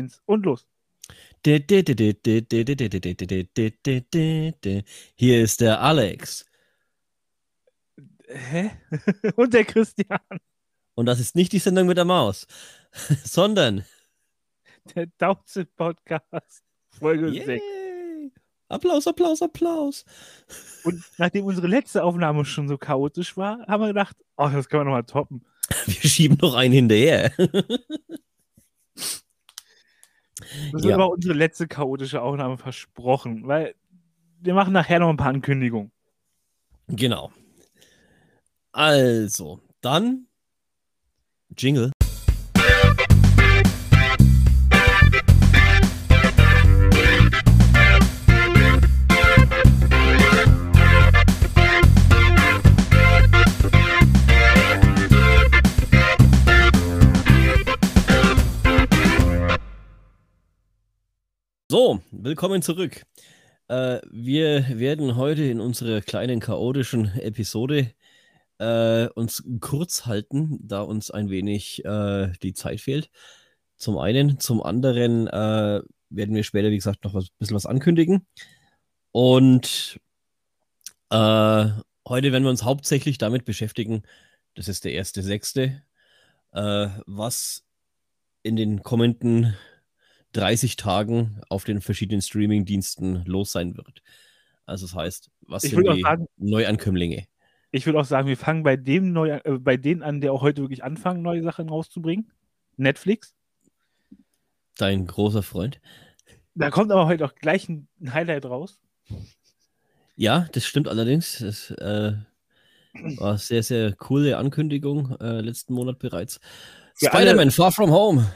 eins und los. Hier ist der Alex. Hä? Und der Christian. Und das ist nicht die Sendung mit der Maus, sondern der Dauze Podcast, Folge Yay. 6. Applaus, Applaus, Applaus. Und nachdem unsere letzte Aufnahme schon so chaotisch war, haben wir gedacht, oh, das können wir nochmal toppen. Wir schieben noch einen hinterher. Das Ja. wird aber unsere letzte chaotische Aufnahme versprochen, weil wir machen nachher noch ein paar Ankündigungen. Genau. Also, dann Jingle. Willkommen zurück. Äh, wir werden heute in unserer kleinen chaotischen Episode äh, uns kurz halten, da uns ein wenig äh, die Zeit fehlt. Zum einen, zum anderen äh, werden wir später, wie gesagt, noch ein bisschen was ankündigen. Und äh, heute werden wir uns hauptsächlich damit beschäftigen, das ist der erste Sechste, äh, was in den kommenden 30 Tagen auf den verschiedenen Streaming-Diensten los sein wird. Also das heißt, was Ich sind die sagen- Neuankömmlinge? Ich würde auch sagen, wir fangen bei dem neu, äh, bei denen an, der auch heute wirklich anfangen, neue Sachen rauszubringen. Netflix. Dein großer Freund. Da kommt aber heute auch gleich ein Highlight raus. Ja, das stimmt allerdings. Das äh, war eine sehr, sehr coole Ankündigung äh, letzten Monat bereits. Spider-Man Far From Home.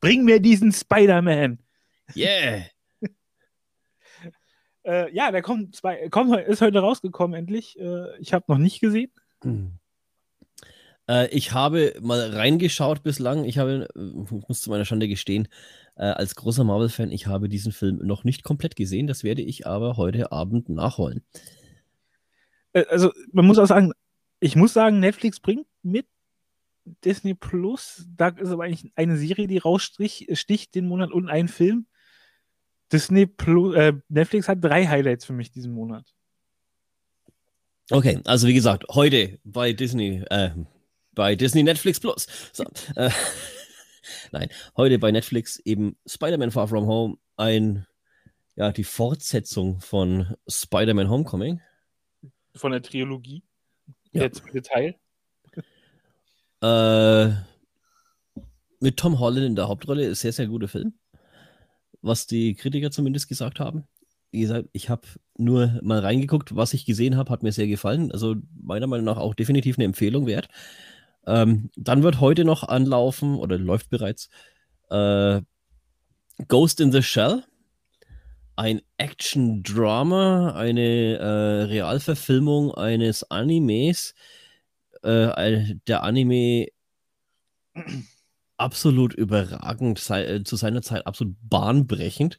Bring mir diesen Spider-Man. Yeah. Äh, ja, der kommt, zwei, kommt, ist heute rausgekommen endlich. Äh, ich habe noch nicht gesehen. Äh, ich habe mal reingeschaut bislang. Ich habe, äh, muss zu meiner Schande gestehen, äh, als großer Marvel-Fan, ich habe diesen Film noch nicht komplett gesehen. Das werde ich aber heute Abend nachholen. Äh, also, man muss auch sagen, ich muss sagen, Netflix bringt mit Disney Plus, da ist aber eigentlich eine Serie, die raussticht, sticht den Monat und ein Film. Disney Plus, äh, Netflix hat drei Highlights für mich diesen Monat. Okay, also wie gesagt, heute bei Disney, äh, bei Disney Netflix Plus. So, äh, nein, heute bei Netflix eben Spider-Man Far From Home, ein, ja, die Fortsetzung von Spider-Man Homecoming. Von der Trilogie. Ja. Der zweite Teil. Äh, mit Tom Holland in der Hauptrolle, sehr, sehr guter Film. Was die Kritiker zumindest gesagt haben. Wie gesagt, ich habe nur mal reingeguckt, was ich gesehen habe, hat mir sehr gefallen. Also meiner Meinung nach auch definitiv eine Empfehlung wert. Ähm, dann wird heute noch anlaufen oder läuft bereits äh, Ghost in the Shell. Ein Action-Drama, eine äh, Realverfilmung eines Animes. Äh, der Anime absolut überragend, sei, äh, zu seiner Zeit absolut bahnbrechend.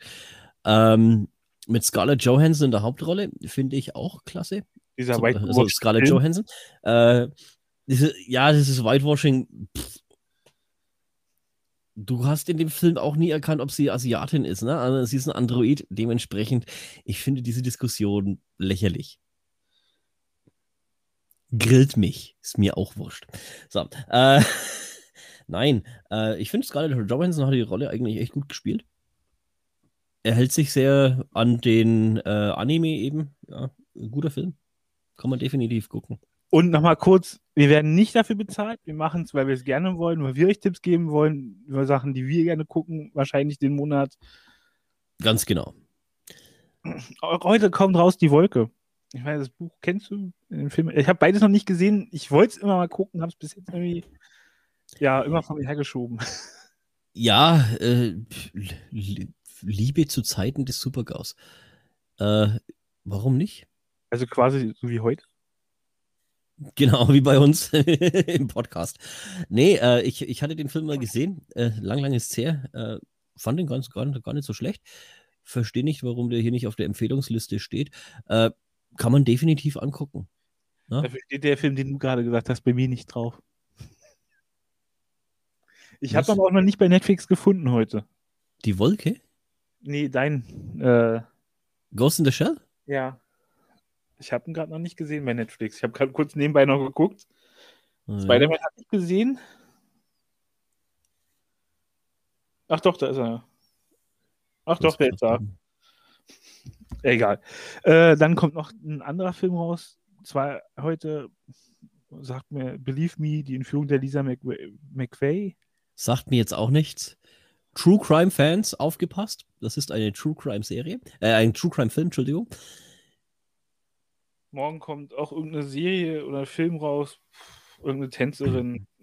Ähm, mit Scarlett Johansson in der Hauptrolle finde ich auch klasse. Dieser So, White also Scarlett Johansson. Äh, diese, ja, das ist Whitewashing. Pff. Du hast in dem Film auch nie erkannt, ob sie Asiatin ist. Ne? Also, sie ist ein Android. Dementsprechend, ich finde diese Diskussion lächerlich. Grillt mich. Ist mir auch wurscht. So, äh, nein, äh, ich finde Scarlett Johansson hat die Rolle eigentlich echt gut gespielt. Er hält sich sehr an den äh, Anime eben. Ja, guter Film. Kann man definitiv gucken. Und nochmal kurz, wir werden nicht dafür bezahlt. Wir machen es, weil wir es gerne wollen, weil wir euch Tipps geben wollen über Sachen, die wir gerne gucken, wahrscheinlich den Monat. Ganz genau. Heute kommt raus die Wolke. Ich meine, das Buch kennst du? Den Film? Ich habe beides noch nicht gesehen. Ich wollte es immer mal gucken, habe es bis jetzt irgendwie ja immer von mir hergeschoben. Ja, äh, Liebe zu Zeiten des Supergaus. Äh, warum nicht? Also quasi so wie heute. Genau, wie bei uns im Podcast. Nee, äh, ich, ich hatte den Film mal gesehen, äh, lang, lang ist es her. Äh, fand den ganz, gar, gar nicht so schlecht. Verstehe nicht, warum der hier nicht auf der Empfehlungsliste steht. Äh, kann man definitiv angucken. Ja? Dafür steht der Film, den du gerade gesagt hast, bei mir nicht drauf. Ich habe aber auch noch nicht bei Netflix gefunden heute. Die Wolke? Nee, dein. Äh, Ghost in the Shell? ja. Ich habe ihn gerade noch nicht gesehen bei Netflix. Ich habe gerade kurz nebenbei noch geguckt. Ah, Spider-Man habe ich gesehen. Ach doch, da ist er. Ach doch, der ist da. Egal. Äh, dann kommt noch ein anderer Film raus. Zwar heute, sagt mir, Believe Me, die Entführung der Lisa McVeigh. Sagt mir jetzt auch nichts. True Crime Fans, aufgepasst. Das ist eine True Crime Serie. Äh, ein True Crime Film, Entschuldigung. Morgen kommt auch irgendeine Serie oder Film raus. Irgendeine Tänzerin.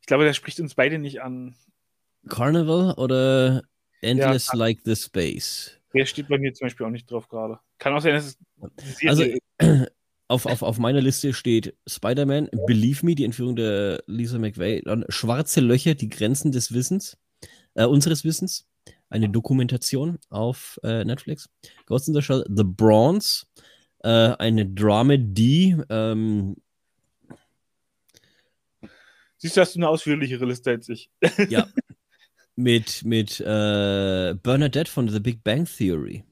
Ich glaube, der spricht uns beide nicht an. Carnival oder Endless Ja. Like the Space? Der steht bei mir zum Beispiel auch nicht drauf gerade. Kann auch sein, dass es Also, auf, auf, auf meiner Liste steht Spider-Man, Believe Me, die Entführung der Lisa McVeigh, dann Schwarze Löcher, die Grenzen des Wissens, äh, unseres Wissens, eine Dokumentation auf äh, Netflix. Ghost in the Shell, The Bronze, äh, eine Dramedy, ähm, Siehst du, hast du eine ausführlichere Liste als ich. ja, mit, mit äh, Bernadette von The Big Bang Theory.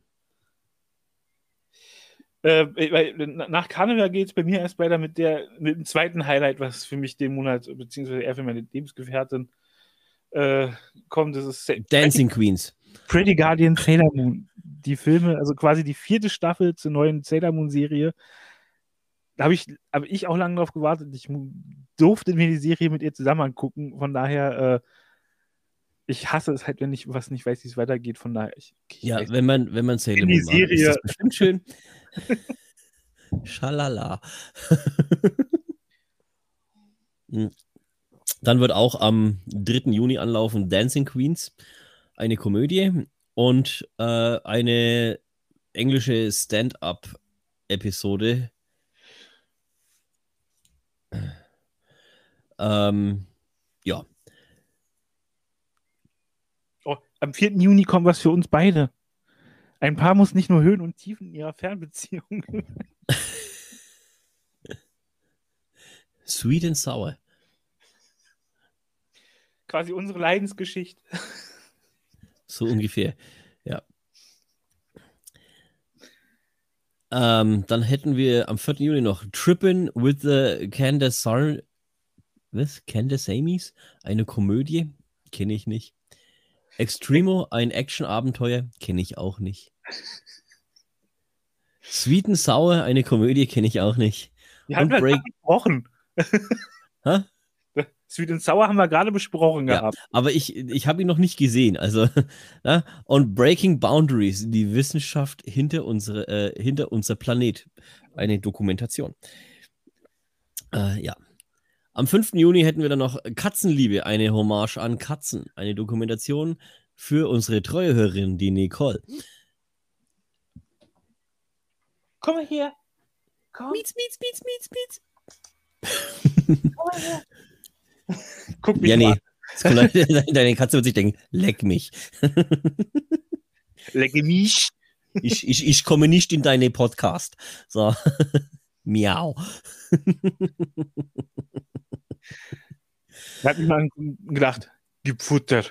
Äh, nach Karneval geht es bei mir erst weiter mit, der, mit dem zweiten Highlight, was für mich den Monat, beziehungsweise eher für meine Lebensgefährtin äh, kommt. Das ist Dancing Queens. Pretty Guardian Sailor Moon. Die Filme, also quasi die vierte Staffel zur neuen Sailor Moon-Serie. Da habe ich, hab ich auch lange drauf gewartet. Ich durfte mir die Serie mit ihr zusammen angucken. Von daher, äh, ich hasse es halt, wenn ich was nicht weiß, wie es weitergeht. Von daher, ich, ich Ja, wenn man, wenn man Sailor Moon mag, ist Serie. das bestimmt schön. Schalala. Hm. Dann wird auch am 3. Juni anlaufen Dancing Queens, eine Komödie und äh, eine englische Stand-up-Episode. Ähm, ja, Oh, am 4. Juni kommt was für uns beide. Ein Paar muss nicht nur Höhen und Tiefen in ihrer Fernbeziehung. Sweet and Sour. Quasi unsere Leidensgeschichte. So ungefähr, ja. Ähm, dann hätten wir am 4. Juni noch Trippin' with the Candace Sar was? Candace Amies? Eine Komödie? Kenne ich nicht. Extremo, ein Action-Abenteuer? Kenne ich auch nicht. Sweet and Sour, eine Komödie? Kenne ich auch nicht. Wir haben das Break- gerade besprochen. Hä? Sweet and Sour haben wir gerade besprochen Ja. gehabt. Aber ich, ich habe ihn noch nicht gesehen. Also, ja, und Breaking Boundaries, die Wissenschaft hinter, unsere, äh, hinter unser Planet. Eine Dokumentation. Äh, ja. Am 5. Juni hätten wir dann noch Katzenliebe, eine Hommage an Katzen. Eine Dokumentation für unsere treue Hörerin, die Nicole. Komm mal her. Komm, Mietz, mietz, mietz, mietz, mietz. komm mal her. Guck mich Ja, mal. nee. Deine, deine Katze wird sich denken, leck mich. Lecke mich. Ich, ich, ich komme nicht in deine Podcast. So. Miau. Da hat mich mal gedacht, gib Futter.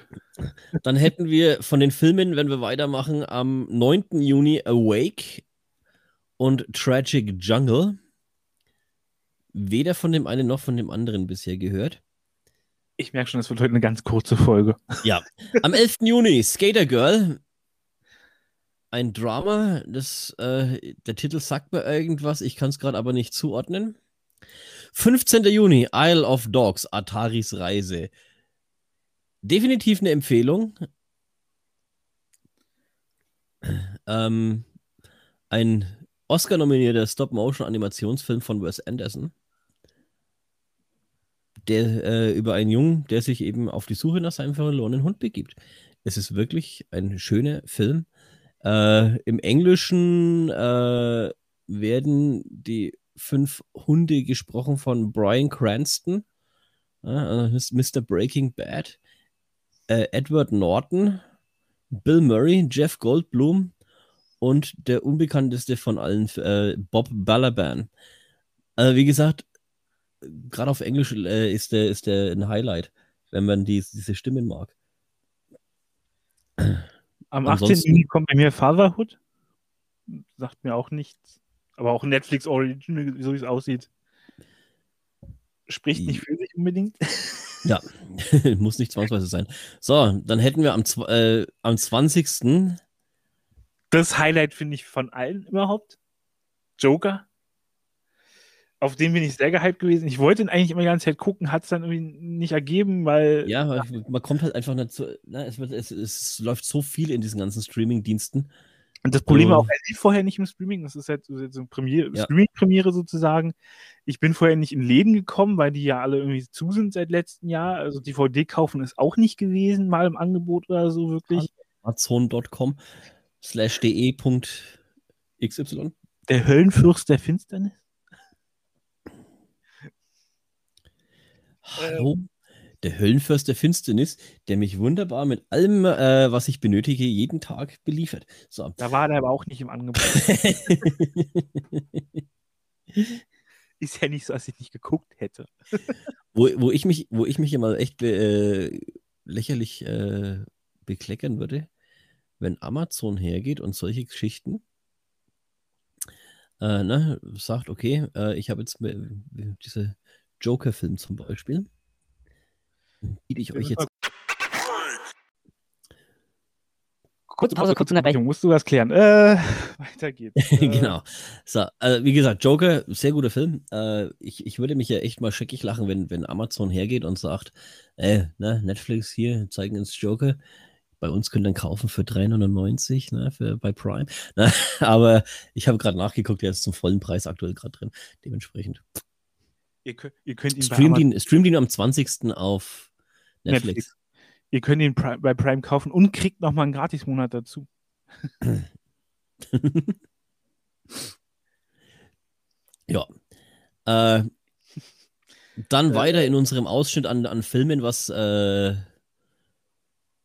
Dann hätten wir von den Filmen, wenn wir weitermachen, am 9. Juni Awake und Tragic Jungle. Weder von dem einen noch von dem anderen bisher gehört. Ich merke schon, es wird heute eine ganz kurze Folge. Ja. Am 11. Juni Skater Girl. Ein Drama, das, äh, der Titel sagt mir irgendwas, ich kann es gerade aber nicht zuordnen. 15. Juni Isle of Dogs, Ataris Reise. Definitiv eine Empfehlung. Ähm, ein Oscar-nominierter Stop-Motion-Animationsfilm von Wes Anderson, der äh, über einen Jungen, der sich eben auf die Suche nach seinem verlorenen Hund begibt. Es ist wirklich ein schöner Film. Äh, Im Englischen äh, werden die fünf Hunde gesprochen von Brian Cranston, äh, Mr. Breaking Bad, äh, Edward Norton, Bill Murray, Jeff Goldblum und der unbekannteste von allen, äh, Bob Balaban. Äh, wie gesagt, gerade auf Englisch äh, ist der, ist der ein Highlight, wenn man die, diese Stimmen mag. am 18. Juni kommt bei mir Fatherhood. Sagt mir auch nichts. Aber auch Netflix Original, so wie es aussieht. Spricht nicht für sich unbedingt. Ja, muss nicht zwangsweise sein. So, dann hätten wir am, äh, am 20. Das Highlight finde ich von allen überhaupt. Joker. Auf den bin ich sehr gehypt gewesen. Ich wollte ihn eigentlich immer die ganze Zeit gucken, hat es dann irgendwie nicht ergeben, weil. Ja, man kommt halt einfach nicht zu. Na, es, wird, es, es läuft so viel in diesen ganzen Streaming-Diensten. Und das Problem war auch, er lief vorher nicht im Streaming. Das ist halt so, so eine Premiere, ja. Streaming-Premiere sozusagen. Ich bin vorher nicht in Läden gekommen, weil die ja alle irgendwie zu sind seit letztem Jahr. Also DVD kaufen ist auch nicht gewesen, mal im Angebot oder so wirklich. Amazon.com slash de.xy. Der Höllenfürst der Finsternis. Hallo? Der Höllenfürst der Finsternis, der mich wunderbar mit allem, äh, was ich benötige, jeden Tag beliefert. So. Da war der aber auch nicht im Angebot. Ist ja nicht so, als ich nicht geguckt hätte. wo, wo, ich mich, wo ich mich immer echt äh, lächerlich äh, bekleckern würde, wenn Amazon hergeht und solche Geschichten äh, ne, sagt, okay, äh, ich habe jetzt diese Joker-Film zum Beispiel biete ich euch jetzt. Kurze Pause, kurze Unterbrechung. Musst du was klären. Äh, weiter geht's. genau. So, also wie gesagt, Joker, sehr guter Film. Äh, ich, ich würde mich ja echt mal scheckig lachen, wenn, wenn Amazon hergeht und sagt, äh, ne, Netflix hier, zeigen uns Joker. Bei uns könnt ihr dann kaufen für 3,99 ne, für, bei Prime. Ne, aber ich habe gerade nachgeguckt, der ist zum vollen Preis aktuell gerade drin. Dementsprechend. Ihr könnt, ihr könnt ihn streamt, ihn, streamt ihn am 20. auf Netflix. Netflix. Ihr könnt ihn bei Prime kaufen und kriegt nochmal einen Gratismonat dazu. ja. Äh, dann äh, weiter in unserem Ausschnitt an, an Filmen, was äh,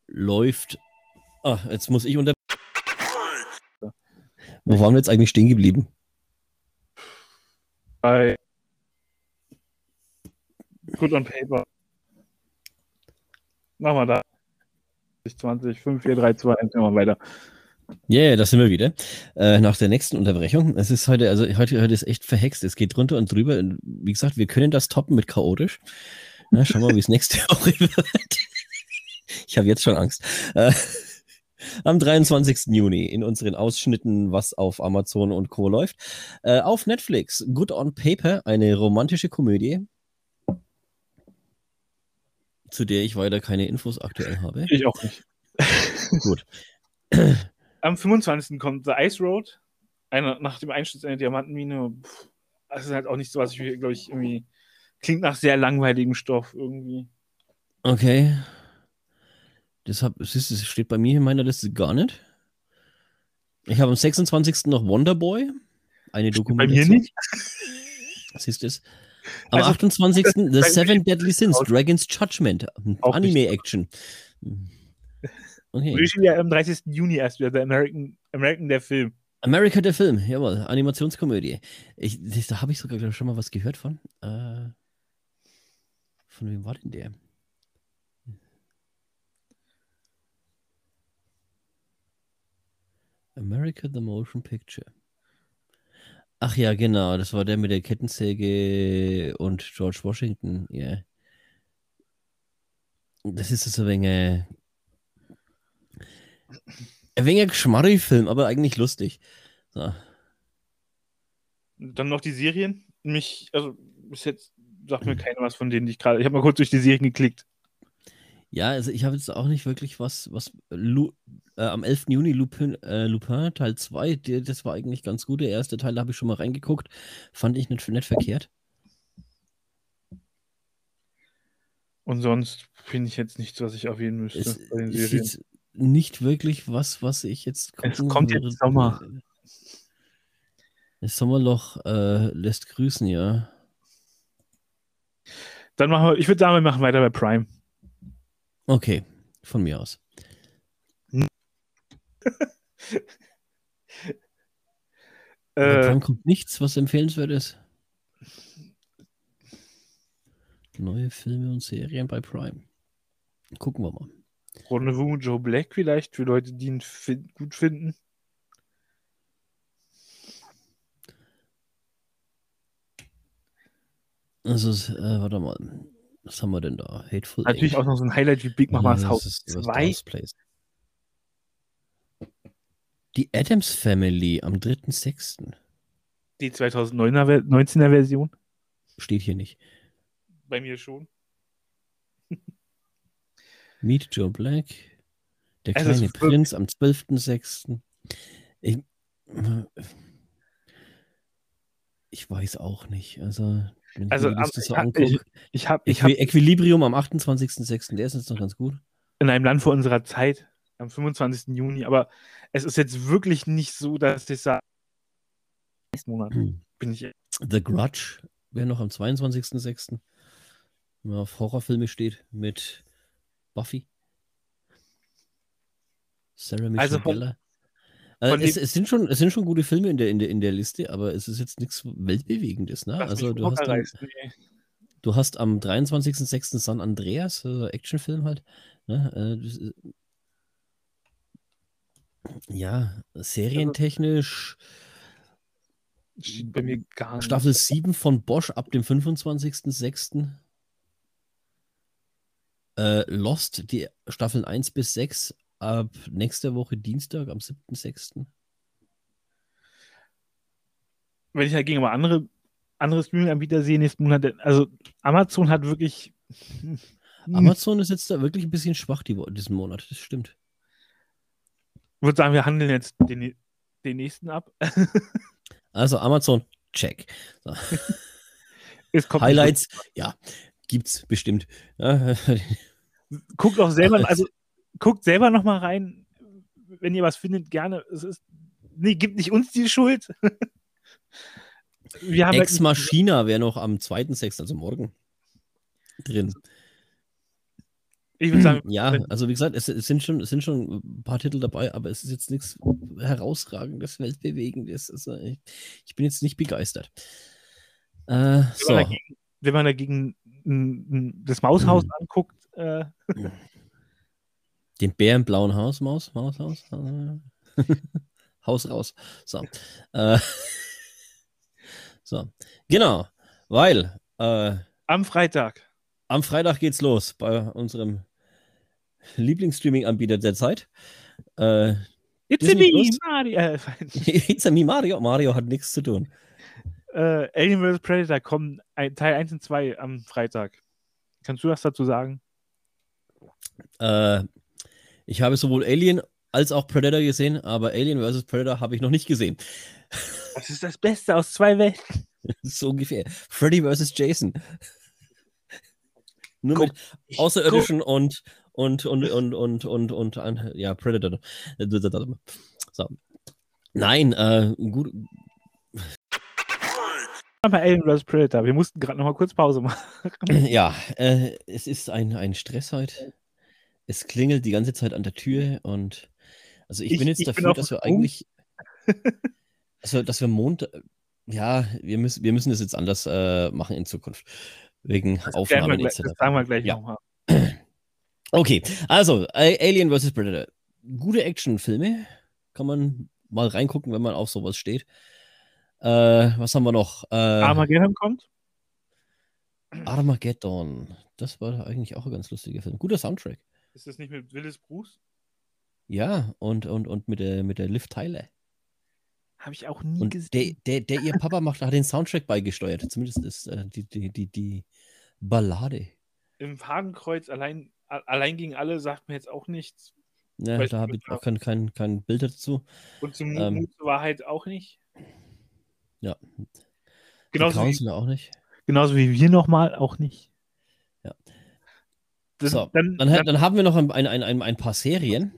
läuft. Ah, jetzt muss ich unter. Wo waren wir jetzt eigentlich stehen geblieben? Bei Good on Paper. Machen wir da. 20, 5, 4, 3, 2, 1, machen wir weiter. Ja, yeah, da sind wir wieder. Äh, nach der nächsten Unterbrechung. Es ist heute, also heute, heute ist echt verhext. Es geht drunter und drüber. Wie gesagt, wir können das toppen mit chaotisch. Na, schauen wir mal, wie es nächste Woche wird. ich habe jetzt schon Angst. Äh, am 23. Juni in unseren Ausschnitten, was auf Amazon und Co. läuft. Äh, auf Netflix, Good on Paper, eine romantische Komödie zu der ich weiter keine Infos aktuell habe. Ich auch nicht. Gut. Am 25. kommt The Ice Road. Eine, nach dem Einsturz einer Diamantenmine. das ist halt auch nicht so, was ich, glaube ich, irgendwie. Klingt nach sehr langweiligem Stoff irgendwie. Okay. Deshalb, es steht bei mir in meiner Liste gar nicht. Ich habe am 26. noch Wonderboy. Eine Dokumentation. Bei mir nicht. Siehst du es? Am also, 28. The Seven Deadly Sins, Dragon's Judgment, Anime-Action. Okay. ja am 30. Juni erst wieder, der American, American der Film. America der Film, jawohl, Animationskomödie. Ich, da habe ich sogar schon mal was gehört von. Äh, von wem war denn der? America the Motion Picture. Ach ja, genau, das war der mit der Kettensäge und George Washington, ja. Yeah. Das ist so ein wenig. Ein wenig Geschmarri-Film, aber eigentlich lustig. So. Dann noch die Serien. Mich, also bis jetzt sagt mir keiner was von denen, die ich gerade. Ich habe mal kurz durch die Serien geklickt. Ja, also ich habe jetzt auch nicht wirklich was, was Lu, äh, am 11. Juni Lupin, äh, Lupin Teil 2, der, das war eigentlich ganz gut. Der erste Teil, da habe ich schon mal reingeguckt. Fand ich nicht, nicht verkehrt. Und sonst finde ich jetzt nichts, was ich erwähnen müsste es, bei den Serien. Ist nicht wirklich was, was ich jetzt Es kommt würde. jetzt Sommer. Das Sommerloch äh, lässt grüßen, ja. Dann machen wir, ich würde sagen, wir machen weiter bei Prime. Okay, von mir aus. äh, dann kommt nichts, was empfehlenswert ist. Neue Filme und Serien bei Prime. Gucken wir mal. Rendezvous mit Joe Black vielleicht, für Leute, die ihn fin gut finden. Also, äh, warte mal. Was haben wir denn da? Hateful Natürlich Eight. auch noch so ein Highlight wie Big Mama's Ja, Haus das ist- was 2. Dawes Place. Die Adams Family am 3.6. Die 2019er Ver- 19er Version. Steht hier nicht. Bei mir schon. Meet Joe Black. Der kleine Prinz am 12.06. Ich, ich weiß auch nicht. Also, wenn ich Also, mir am- so ich angucke. Ich habe ich hab Equi Equilibrium am 28.06. Der ist jetzt noch ganz gut. in einem Land vor unserer Zeit am 25. Juni, aber es ist jetzt wirklich nicht so, dass ich sage, nächsten Monat bin ich The Grudge wäre noch am 22.06. Wenn man auf Horrorfilme steht mit Buffy. Sarah Michelle Also von-. Also es, es, sind schon, es sind schon gute Filme in der, in der, in der Liste, aber es ist jetzt nichts Weltbewegendes. Ne? Also du hast. Nee. du hast am 23.06. San Andreas, also Actionfilm halt. Ne? Äh, das Ja, serientechnisch. Bei mir gar nicht. Staffel 7 von Bosch ab dem 25.06. Äh, Lost, die Staffeln 1 bis 6 ab nächster Woche Dienstag am 7.06. Wenn ich dagegen aber andere, andere Streaming-Anbieter sehe nächsten Monat, also Amazon hat wirklich. Hm. Amazon ist jetzt da wirklich ein bisschen schwach die, diesen Monat, das stimmt. Ich würde sagen, wir handeln jetzt den, den nächsten ab. Also Amazon, check. So. Highlights, ja, gibt's bestimmt. Guckt auch selber, also guckt selber noch mal rein, wenn ihr was findet, gerne. Es ist, nee, gibt nicht uns die Schuld. Wir haben Ex Machina wäre noch am 2.06., also morgen, drin. ich würde sagen, Ja, also wie gesagt, es, es, sind schon, es sind schon ein paar Titel dabei, aber es ist jetzt nichts herausragendes, weltbewegendes. Also ich, ich bin jetzt nicht begeistert. Äh, wenn, man so, dagegen, wenn man dagegen das Maushaus Mhm. anguckt, äh, den Bärenblauen Haus, Maus, Maus, Haus. Haus raus. So. Äh, so. Genau, weil äh, am Freitag. am Freitag geht's los bei unserem Lieblingsstreaming-Anbieter der Zeit. Äh, It's Disney me, Plus? Mario. It's a me Mario. Mario hat nichts zu tun. äh, Alien vs. Predator kommen ein, Teil 1 und 2 am Freitag. Kannst du was dazu sagen? Äh, ich habe sowohl Alien als auch Predator gesehen, aber Alien vs. Predator habe ich noch nicht gesehen. Das ist das Beste aus zwei Welten. so ungefähr. Freddy vs. Jason. Nur Guck, mit Außerirdischen und und und und und und und, und ja Predator. So. Nein, äh, gut. Bei Alien vs. Predator. Wir mussten gerade noch mal kurz Pause machen. Ja, äh, es ist ein, ein Stress heute. Es klingelt die ganze Zeit an der Tür und also ich, Ich- bin jetzt ich bin dafür, auf dass wir Sprung. eigentlich, also dass wir Montag, ja, wir müssen, wir müssen das jetzt anders äh, machen in Zukunft. Wegen Das, Aufnahmen etc. das sagen wir gleich Ja. nochmal. Okay, also Alien vs. Predator. Gute Actionfilme. Kann man mal reingucken, wenn man auf sowas steht. Äh, was haben wir noch? Äh, Armageddon kommt. Armageddon. Das war eigentlich auch ein ganz lustiger Film. Guter Soundtrack. Ist das nicht mit Willis Bruce? Ja, und, und, und mit der, mit der Liv Tyler. Habe ich auch nie Und gesehen. der, der, der ihr Papa macht, hat den Soundtrack beigesteuert. Zumindest ist äh, die, die, die, die Ballade. Im Fadenkreuz allein, allein gegen alle sagt mir jetzt auch nichts. Ja, Weiß da habe ich auch kein, kein, kein Bild dazu. Und zum Ähm. Mut zur Wahrheit auch nicht. Ja. Genauso wie, auch nicht. genauso wie wir nochmal auch nicht. Dann, So, dann, Dann, dann haben wir noch ein, ein, ein, ein paar Serien.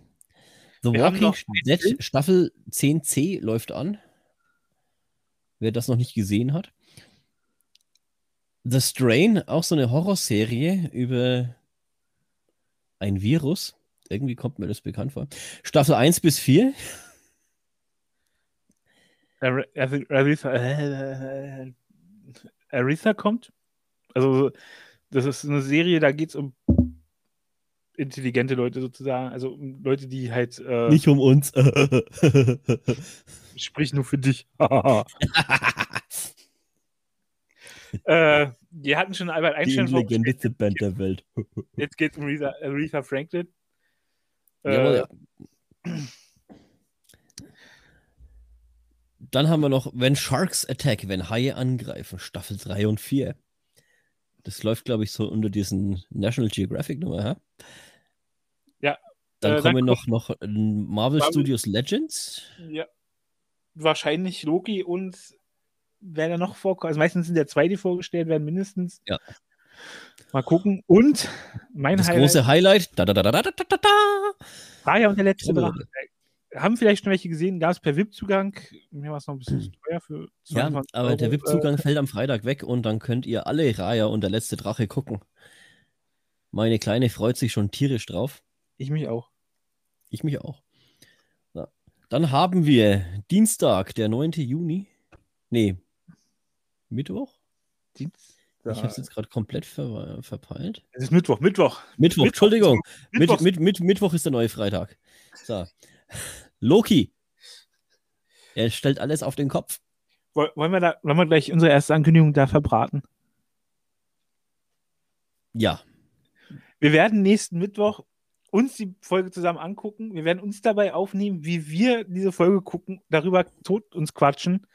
The Walking Dead. Staffel 10c läuft an. Wer das noch nicht gesehen hat. The Strain, auch so eine Horrorserie über ein Virus. Irgendwie kommt mir das bekannt vor. Staffel 1 bis 4. Ar- Ar- Aretha, äh, Aretha kommt. Also, das ist eine Serie, da geht es um intelligente Leute sozusagen, also Leute, die halt. Äh, Nicht um uns. sprich nur für dich. äh, wir hatten schon Albert Die Einstein intelligenteste Band der Welt. Jetzt geht es um Aretha, Aretha Franklin. Jawohl, Äh, ja. Dann haben wir noch When Sharks Attack, wenn Haie angreifen, Staffel 3 und 4. Das läuft, glaube ich, so unter diesen National Geographic Nummer, ja? Ja, Dann äh, dann kommen noch, noch äh, Marvel Marvel- Studios Legends. ja. Wahrscheinlich Loki und wer da noch vorkommt. Also meistens sind ja zwei, die vorgestellt werden, mindestens. Ja. Mal gucken. Und mein Das Highlight, große Highlight. Da, da, da, da, da, da, da, da. Raya und der letzte Oh. Drache. Haben vielleicht schon welche gesehen, gab es per VIP-Zugang. Mir war es noch ein bisschen zu teuer für Hm. Ja, 22 aber der Euro. VIP-Zugang fällt am Freitag weg und dann könnt ihr alle Raya und der letzte Drache gucken. Meine Kleine freut sich schon tierisch drauf. Ich mich auch. Ich mich auch. Ja. Dann haben wir Dienstag, der 9. Juni. Nee, Mittwoch? Dienst. Ich habe es jetzt gerade komplett ver verpeilt. Es ist Mittwoch, Mittwoch. Mittwoch, Mittwoch, Entschuldigung. Mit, Mittwoch. mit, mit, Mittwoch ist der neue Freitag. So. Loki. Er stellt alles auf den Kopf. Woll- Wollen wir, da, wollen wir gleich unsere erste Ankündigung da verbraten? Ja, Wir werden nächsten Mittwoch uns die Folge zusammen angucken. Wir werden uns dabei aufnehmen, wie wir diese Folge gucken, darüber tot uns quatschen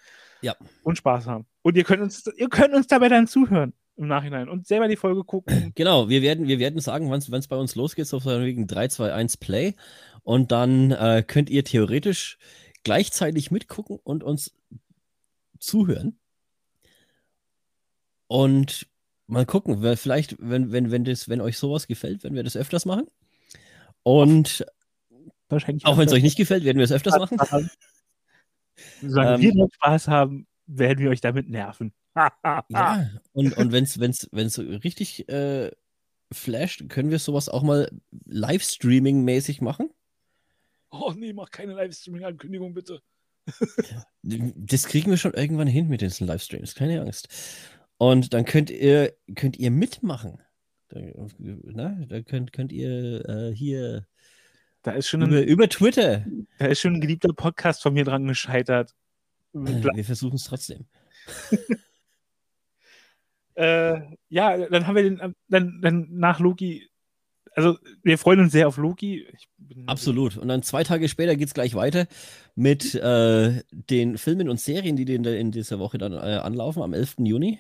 Ja. und Spaß haben. Und ihr könnt uns, ihr könnt uns dabei dann zuhören im Nachhinein und selber die Folge gucken. genau. Wir werden, wir werden sagen, wann es bei uns losgeht, so wegen 3, 2, 1 Play. Und dann äh, könnt ihr theoretisch gleichzeitig mitgucken und uns zuhören. Und mal gucken, vielleicht, wenn, wenn, wenn, das, wenn euch sowas gefällt, werden wir das öfters machen. Und Wahrscheinlich auch wenn es euch nicht gefällt, werden wir es öfters machen. haben. Solange Ähm, wir noch Spaß haben, werden wir euch damit nerven. Ja, und, und wenn es wenn's, wenn's so richtig äh, flasht, können wir sowas auch mal Livestreaming-mäßig machen. Oh nee, mach keine Livestreaming-Ankündigung, bitte. Das kriegen wir schon irgendwann hin mit diesen Livestreams, keine Angst. Und dann könnt ihr, könnt ihr mitmachen. Da, na, da könnt, könnt ihr äh, hier Da ist schon über, ein, über Twitter. da ist schon ein geliebter Podcast von mir dran gescheitert. Äh, wir versuchen es trotzdem. Äh, ja, dann haben wir den, dann, dann nach Loki, also wir freuen uns sehr auf Loki. Absolut. Und dann zwei Tage später geht es gleich weiter mit äh, den Filmen und Serien, die in, der, in dieser Woche dann äh, anlaufen, am 11. Juni.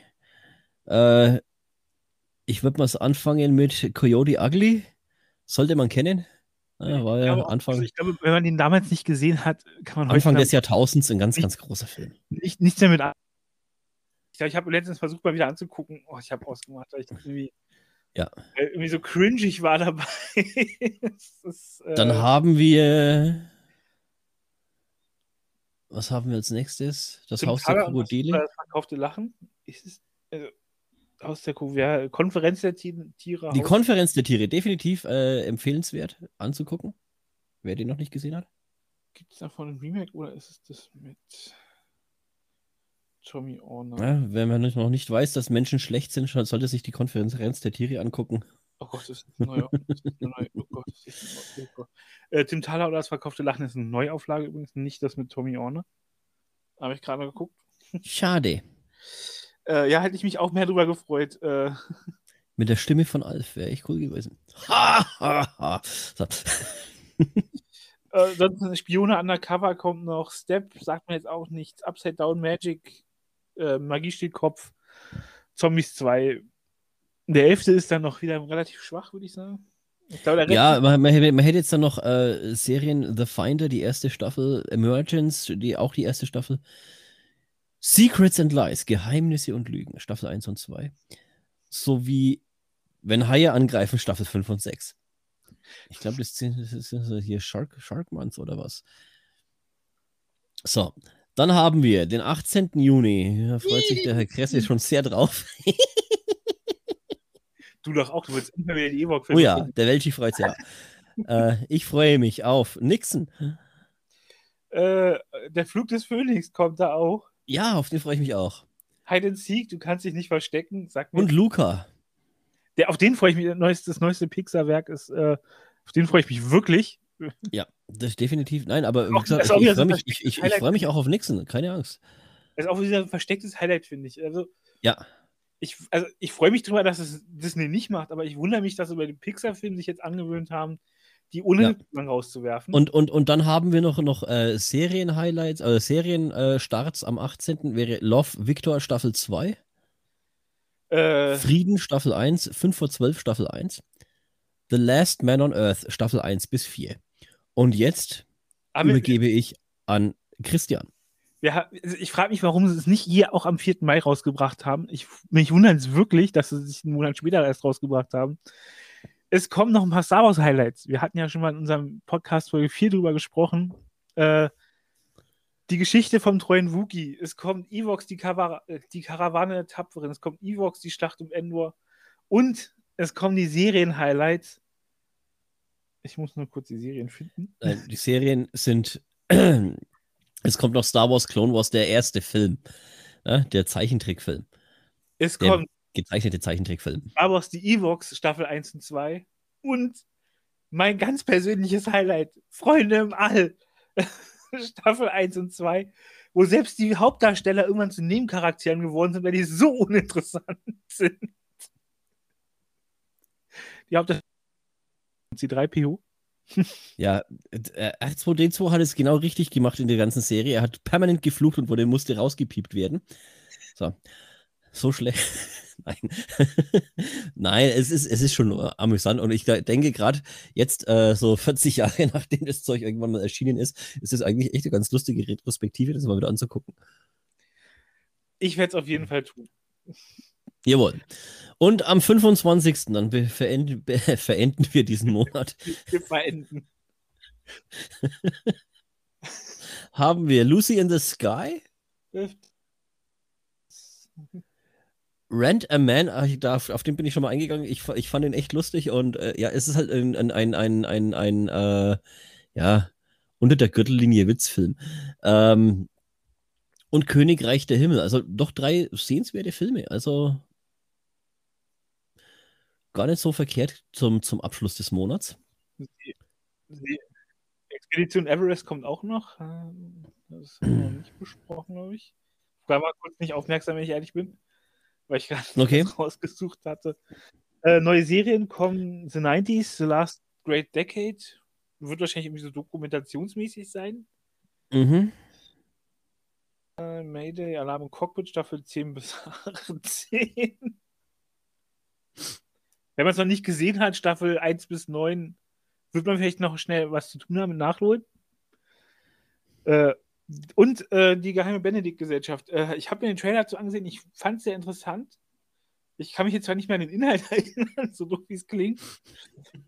Äh, ich würde mal anfangen mit Coyote Ugly. Sollte man kennen. Ja, war Ich ja Anfang, also ich glaube, wenn man den damals nicht gesehen hat, kann man Anfang damit des Jahrtausends ein ganz, ganz großer Film. nicht, nichts mehr mit an. Ich glaube, ich habe letztens versucht, mal wieder anzugucken. Oh, ich habe ausgemacht, weil ich irgendwie, Ja. irgendwie so cringig war dabei. Ist, äh, Dann haben wir. Was haben wir als nächstes? Das Haus der Krokodile. Das verkaufte Lachen. Ist es, äh, Haus der ja, Konferenz der Ti- Tiere. Die Konferenz der Tiere, definitiv äh, empfehlenswert anzugucken. Wer den noch nicht gesehen hat. Gibt es davon ein Remake oder ist es das mit Tommy Orner? Ja, wenn man noch nicht weiß, dass Menschen schlecht sind, sollte sich die Konferenz der Tiere angucken. Oh Gott, das ist neue, oh Gott, das ist ein neuer- oh Gott. Äh, Tim Thaler oder das verkaufte Lachen ist eine Neuauflage übrigens, nicht das mit Tommy Orner. Habe ich gerade geguckt. Schade. Äh, ja, hätte ich mich auch mehr drüber gefreut. Äh, Mit der Stimme von Alf wäre echt cool gewesen. Ha, ha, ha. So. äh, sonst Spione Undercover kommt noch. Step sagt man jetzt auch nichts. Upside Down Magic. Äh, Magie steht Kopf. Zombies 2. Der 11. ist dann noch wieder relativ schwach, würde ich sagen. Ich Rest Ja, man, man, hätte- man hätte jetzt dann noch äh, Serien The Finder, die erste Staffel, Emergence, die, auch die erste Staffel. Secrets and Lies, Geheimnisse und Lügen, Staffel 1 und 2. Sowie Wenn Haie angreifen, Staffel 5 und 6. Ich glaube, das, sind- das ist so hier Shark, Shark Month oder was. So, dann haben wir den 18. Juni. Da freut sich der Herr Kresse schon sehr drauf. Du doch auch, du willst immer wieder die Ewok Oh ja, der Welchi freut sich ja. äh, ich freue mich auf Nixon. Äh, der Flug des Phönix kommt da auch. Ja, auf den freue ich mich auch. Hide and Seek, du kannst dich nicht verstecken. Sag mir. Und Luca. Der, auf den freue ich mich. Das neueste, neueste Pixar-Werk ist, äh, auf den freue ich mich wirklich. Ja, das definitiv. Nein, aber Auch- gesagt, ich, ich freue mich, ich, ich, ich freu mich auch auf Nixon, keine Angst. Das ist auch wieder ein verstecktes Highlight, finde ich. Also, Ja, ich, also ich freue mich drüber, dass es Disney nicht macht, aber ich wundere mich, dass sie bei den Pixar-Filmen sich jetzt angewöhnt haben, die ohne lang rauszuwerfen. und, und, und dann haben wir noch, noch äh, Serien-Highlights, also Serien-Starts am 18. wäre Love Victor Staffel 2, äh, Frieden Staffel 1, 5 vor 12 Staffel 1, The Last Man on Earth Staffel 1 bis 4. Und jetzt übergebe ich an Christian. also ich frage mich, warum sie es nicht hier auch am 4. Mai rausgebracht haben. Ich, mich wundert es wirklich, dass sie es sich einen Monat später erst rausgebracht haben. Es kommen noch ein paar Star Wars Highlights. Wir hatten ja schon mal in unserem Podcast Folge 4 drüber gesprochen. Äh, die Geschichte vom treuen Wookie. Es kommt Evox, die, äh, die Karawane der Tapferen. Es kommt Evox, die Schlacht um Endor. Und es kommen die Serien-Highlights. Ich muss nur kurz die Serien finden. Nein, die Serien sind. es kommt noch Star Wars Clone Wars, der erste Film. Ja, der Zeichentrickfilm. Es Der- kommt Gezeichnete Zeichentrickfilm. Star Wars die Evox Staffel 1 und 2 und mein ganz persönliches Highlight, Freunde im All, Staffel 1 und 2, wo selbst die Hauptdarsteller irgendwann zu Nebencharakteren geworden sind, weil die so uninteressant sind. Die Hauptdarsteller sind C3PO. Ja, äh, R2D2 hat es genau richtig gemacht in der ganzen Serie. Er hat permanent geflucht und wurde, musste rausgepiept werden. So. So schlecht. Nein. Nein, es ist, es ist schon amüsant und ich denke gerade jetzt, äh, so 40 Jahre nachdem das Zeug irgendwann mal erschienen ist, ist es eigentlich echt eine ganz lustige Retrospektive, das mal wieder anzugucken. Ich werde es auf jeden Fall tun. Jawohl. Und am 25. dann verenden, verenden wir diesen Monat, Wir verenden. haben wir Lucy in the Sky, Rent a Man, darf, auf den bin ich schon mal eingegangen. Ich, ich fand ihn echt lustig und äh, ja, es ist halt ein, ein, ein, ein, ein, äh, ja, unter der Gürtellinie Witzfilm. Ähm, und Königreich der Himmel, also doch drei sehenswerte Filme, also gar nicht so verkehrt zum, zum Abschluss des Monats. Die, die Expedition Everest kommt auch noch. Ähm, Das haben wir noch nicht besprochen, glaube ich. Ich war mal kurz nicht aufmerksam, wenn ich ehrlich bin, weil ich gerade Okay. rausgesucht hatte. Äh, neue Serien kommen The 90s, The Last Great Decade. Wird wahrscheinlich irgendwie so dokumentationsmäßig sein. Mhm. Äh, Mayday, Alarm im Cockpit, Staffel 10 bis 18. Wenn man es noch nicht gesehen hat, Staffel 1 bis 9, wird man vielleicht noch schnell was zu tun haben mit Nachholen. Äh, und äh, die geheime Benedikt-Gesellschaft. Äh, ich habe mir den Trailer dazu angesehen, ich fand es sehr interessant. Ich kann mich jetzt zwar nicht mehr an den Inhalt erinnern, so doof wie es klingt.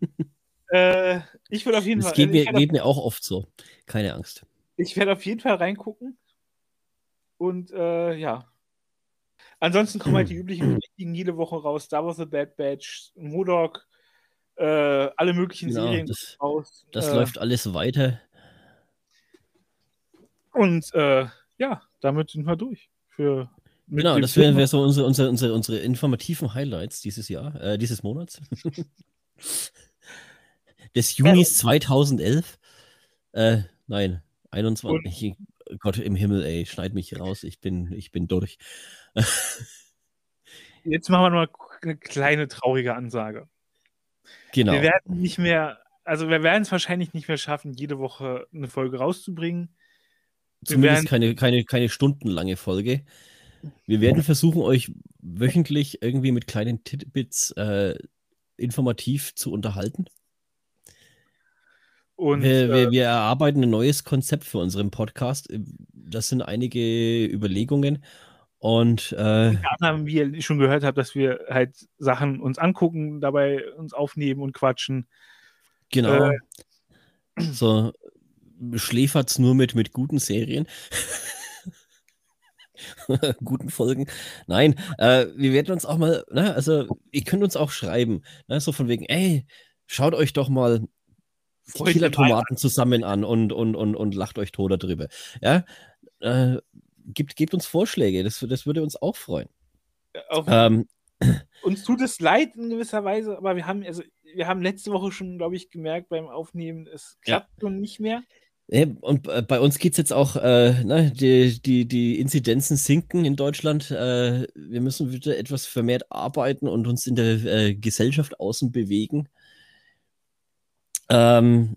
äh, ich würde auf jeden Das Fall. geht, also mir, geht mir auch oft so. Keine Angst. ich werde auf jeden Fall reingucken. Und äh, ja. Ansonsten kommen halt die üblichen Verdächtigen jede Woche raus. Star Wars The Bad Batch, Modok, äh, alle möglichen Genau, Serien das- raus. Das äh, läuft alles weiter. Und äh, ja, damit sind wir durch. Für, Genau, das wären wär so unsere, unsere, unsere, unsere informativen Highlights dieses Jahr, äh, dieses Monats. Des Junis 2011. Äh, nein, 21. Gott im Himmel, ey, schneid mich raus, ich bin, ich bin durch. Jetzt machen wir noch eine kleine traurige Ansage. Genau. Wir werden nicht mehr, also wir werden es wahrscheinlich nicht mehr schaffen, jede Woche eine Folge rauszubringen. Wir Zumindest keine, keine, keine stundenlange Folge. Wir werden versuchen, euch wöchentlich irgendwie mit kleinen Titbits äh, informativ zu unterhalten. Und wir, äh, wir, wir erarbeiten ein neues Konzept für unseren Podcast. Das sind einige Überlegungen. Und äh, unter anderem, wie ihr schon gehört habt, dass wir halt Sachen uns angucken, dabei uns aufnehmen und quatschen. genau. Äh. so schläfert's nur mit, mit guten Serien. guten Folgen. Nein, äh, wir werden uns auch mal, ne, also ihr könnt uns auch schreiben, ne, so von wegen, ey, schaut euch doch mal Freunde Killer-Tomaten zusammen an und, und, und, und lacht euch tot darüber. Ja, äh, gebt, gebt uns Vorschläge, das, das würde uns auch freuen. Auf, Ähm, uns tut es leid in gewisser Weise, aber wir haben, also wir haben letzte Woche schon, glaube ich, gemerkt beim Aufnehmen, es klappt ja. schon nicht mehr. Und äh, bei uns geht es jetzt auch, äh, ne, die, die, die Inzidenzen sinken in Deutschland. Äh, wir müssen wieder etwas vermehrt arbeiten und uns in der äh, Gesellschaft außen bewegen. Ähm,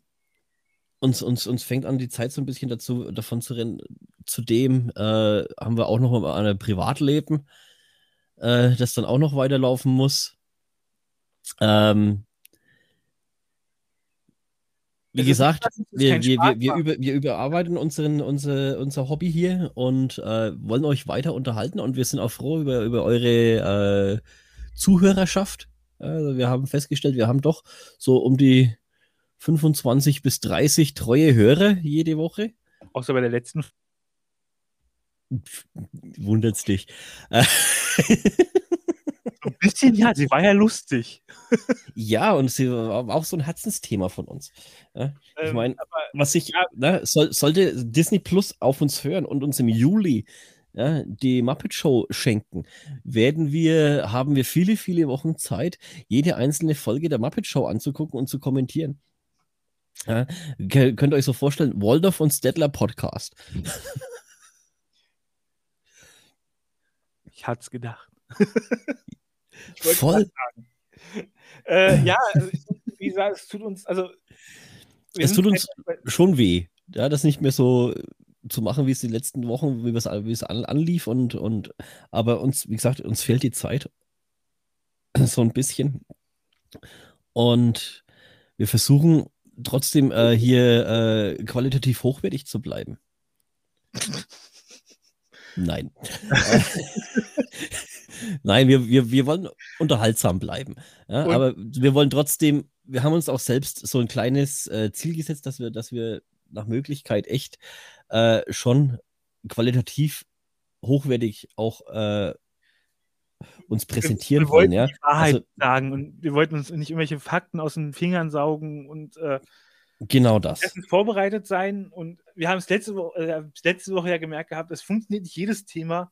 uns, uns, uns fängt an, die Zeit so ein bisschen dazu, davon zu rennen. Zudem äh, haben wir auch noch ein Privatleben, äh, das dann auch noch weiterlaufen muss. Ähm, wie gesagt, wir, wir, wir, wir, über, wir überarbeiten unseren, unsere, unser Hobby hier und äh, wollen euch weiter unterhalten und wir sind auch froh über, über eure äh, Zuhörerschaft. Also wir haben festgestellt, wir haben doch so um die 25 bis 30 treue Hörer jede Woche. Außer bei der letzten. Wundert's dich. Ein bisschen, ja, sie war ja lustig. ja, und sie war auch so ein Herzensthema von uns. Ja, ich ähm, meine, was ich, ja, ne, soll, sollte Disney Plus auf uns hören und uns im Juli ja, die Muppet Show schenken, werden wir, haben wir viele, viele Wochen Zeit, jede einzelne Folge der Muppet Show anzugucken und zu kommentieren. Ja, könnt ihr euch so vorstellen, Waldorf und Stedler Podcast. ich hatte es gedacht. Voll. Äh, ja, also wie gesagt, es tut uns, also. Es tut uns schon weh, ja, das nicht mehr so zu machen, wie es die letzten Wochen, wie, wie es an, anlief und, und aber uns, wie gesagt, uns fehlt die Zeit so ein bisschen. Und wir versuchen trotzdem äh, hier äh, qualitativ hochwertig zu bleiben. Nein. Nein, wir, wir, wir wollen unterhaltsam bleiben. Ja, aber wir wollen trotzdem, wir haben uns auch selbst so ein kleines äh, Ziel gesetzt, dass wir, dass wir nach Möglichkeit echt äh, schon qualitativ hochwertig auch äh, uns präsentieren wir, wir wollen. Ja? Die Wahrheit also, sagen und wir wollten uns nicht irgendwelche Fakten aus den Fingern saugen und äh, genau das. vorbereitet sein. Und wir haben es letzte, Woche, äh, letzte Woche ja gemerkt gehabt, es funktioniert nicht jedes Thema.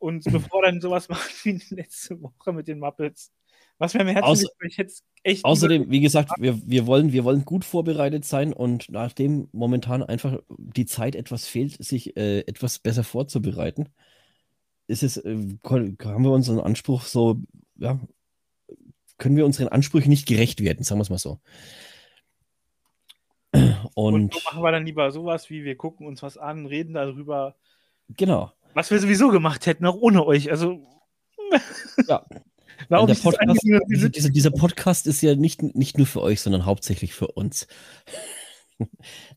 Und bevor dann sowas macht wie letzte Woche mit den Muppets, was mir am Herzen Außer, liegt, jetzt echt. Außerdem, wie gesagt, wir, wir, wollen, wir wollen gut vorbereitet sein und nachdem momentan einfach die Zeit etwas fehlt, sich äh, etwas besser vorzubereiten, ist es, äh, haben wir unseren Anspruch so, ja, können wir unseren Ansprüchen nicht gerecht werden, sagen wir es mal so. Und, und so machen wir dann lieber sowas wie wir gucken uns was an, reden darüber. Genau. Was wir sowieso gemacht hätten, auch ohne euch. Also. Ja. Warum der Podcast, diese, diese, dieser Podcast ist ja nicht, nicht nur für euch, sondern hauptsächlich für uns.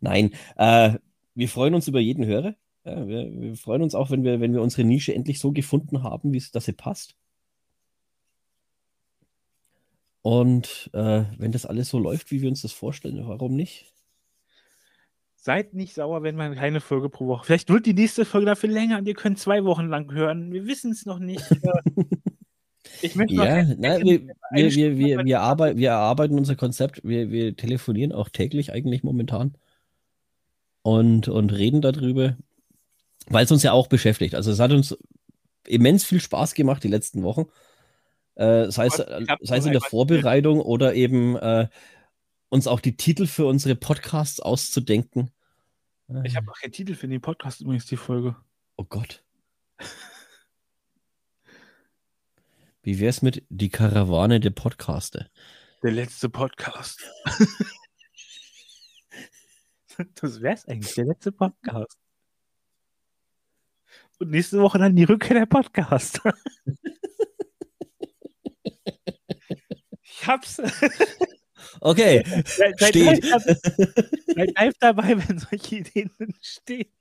Nein, äh, wir freuen uns über jeden Hörer. Ja, wir, wir, freuen uns auch, wenn wir, wenn wir unsere Nische endlich so gefunden haben, wie dass sie passt. Und äh, wenn das alles so läuft, wie wir uns das vorstellen, warum nicht? Seid nicht sauer, wenn man keine Folge pro Woche. Vielleicht wird die nächste Folge dafür länger und ihr könnt zwei Wochen lang hören. Wir wissen es noch nicht. ich möchte ja, na, wir, wir, wir, wir, wir, wir erarbeiten unser Konzept. Wir, wir telefonieren auch täglich eigentlich momentan und, und reden darüber, weil es uns ja auch beschäftigt. Also es hat uns immens viel Spaß gemacht die letzten Wochen. Äh, sei, es, sei es in der Vorbereitung oder eben äh, uns auch die Titel für unsere Podcasts auszudenken. Ich habe auch keinen Titel für den Podcast übrigens, die Folge. Oh Gott. Wie wäre es mit die Karawane der Podcaster? Der letzte Podcast. das wäre es eigentlich, der letzte Podcast. Und nächste Woche dann die Rückkehr der Podcast. ich hab's. Okay. Seid, steht. Seid live dabei, wenn solche Ideen entstehen.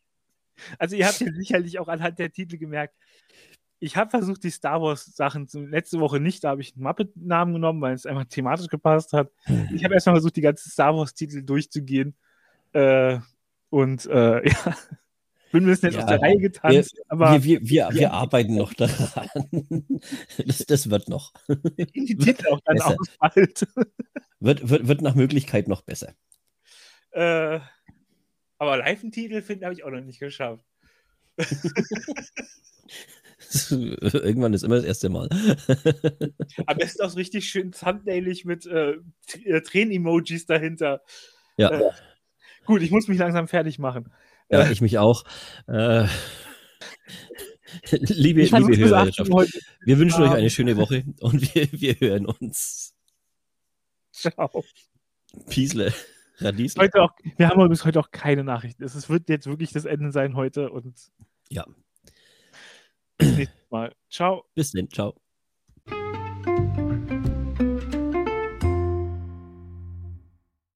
Also ihr habt ja sicherlich auch anhand der Titel gemerkt, ich habe versucht, die Star Wars-Sachen letzte Woche nicht, da habe ich einen Muppet-Namen genommen, weil es einfach thematisch gepasst hat. Ich habe erstmal versucht, die ganzen Star Wars-Titel durchzugehen. Äh, und äh, ja, bin ein bisschen jetzt ja, aus der Reihe getanzt. Wir, aber wir, wir, wir, wir arbeiten noch daran. Das, das wird noch. Die Titel auch dann bald. Wird, wird, wird nach Möglichkeit noch besser. Äh, aber Live-Titel finden habe ich auch noch nicht geschafft. Irgendwann ist immer das erste Mal. Am besten auch richtig schön thumbnailig mit äh, äh, Tränen-Emojis dahinter. Ja. Äh, gut, ich muss mich langsam fertig machen. Ja, ich mich auch. Äh, liebe, Ich liebe versuch's bis 18 Hörerschaft, wir wünschen euch eine schöne Woche und wir, wir hören uns. Ciao. Peace, Radiesle. Heute auch, wir haben aber bis heute auch keine Nachrichten. Es wird jetzt wirklich das Ende sein heute und Ja, bis nächstes Mal. Ciao. bis dann. Ciao.